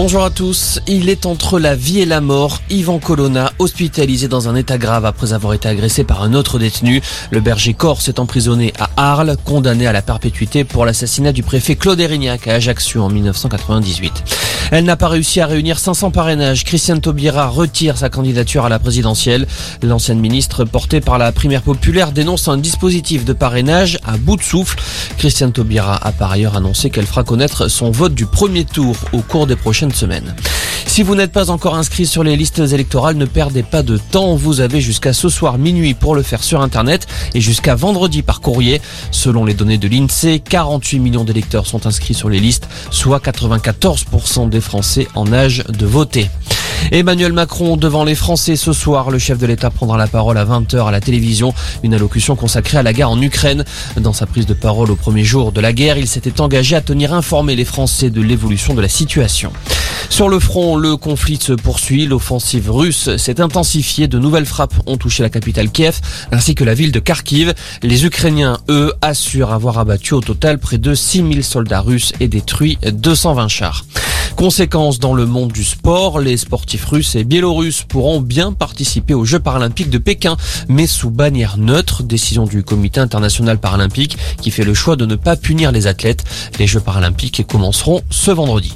Bonjour à tous. Il est entre la vie et la mort. Yvan Colonna, hospitalisé dans un état grave après avoir été agressé par un autre détenu. Le berger corse est emprisonné à Arles, condamné à la perpétuité pour l'assassinat du préfet Claude Erignac à Ajaccio en 1998. Elle n'a pas réussi à réunir 500 parrainages. Christiane Taubira retire sa candidature à la présidentielle. L'ancienne ministre portée par la primaire populaire dénonce un dispositif de parrainage à bout de souffle. Christiane Taubira a par ailleurs annoncé qu'elle fera connaître son vote du premier tour au cours des prochaines Si vous n'êtes pas encore inscrit sur les listes électorales, ne perdez pas de temps. Vous avez jusqu'à ce soir minuit pour le faire sur Internet et jusqu'à vendredi par courrier. Selon les données de l'INSEE, 48 millions d'électeurs sont inscrits sur les listes, soit 94% des Français en âge de voter. Emmanuel Macron devant les Français ce soir. Le chef de l'État prendra la parole à 20h à la télévision. Une allocution consacrée à la guerre en Ukraine. Dans sa prise de parole au premier jour de la guerre, il s'était engagé à tenir informés les Français de l'évolution de la situation. Sur le front, le conflit se poursuit. L'offensive russe s'est intensifiée. De nouvelles frappes ont touché la capitale Kiev ainsi que la ville de Kharkiv. Les Ukrainiens, eux, assurent avoir abattu au total près de 6000 soldats russes et détruit 220 chars. Conséquence dans le monde du sport, les sportifs russes et biélorusses pourront bien participer aux Jeux paralympiques de Pékin, mais sous bannière neutre, décision du comité international paralympique qui fait le choix de ne pas punir les athlètes. Les Jeux paralympiques commenceront ce vendredi.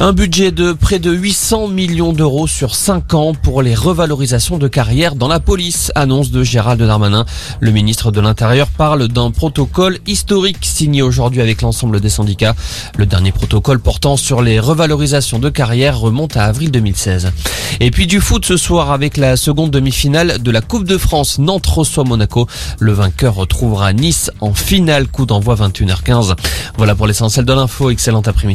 Un budget de près de 800 millions d'euros sur 5 ans pour les revalorisations de carrière dans la police, annonce de Gérald Darmanin. Le ministre de l'Intérieur parle d'un protocole historique signé aujourd'hui avec l'ensemble des syndicats. Le dernier protocole portant sur les revalorisations de carrière remonte à avril 2016. Et puis du foot ce soir avec la seconde demi-finale de la Coupe de France Nantes reçoit Monaco. Le vainqueur retrouvera Nice en finale coup d'envoi 21h15. Voilà pour l'essentiel de l'info. Excellent après-midi.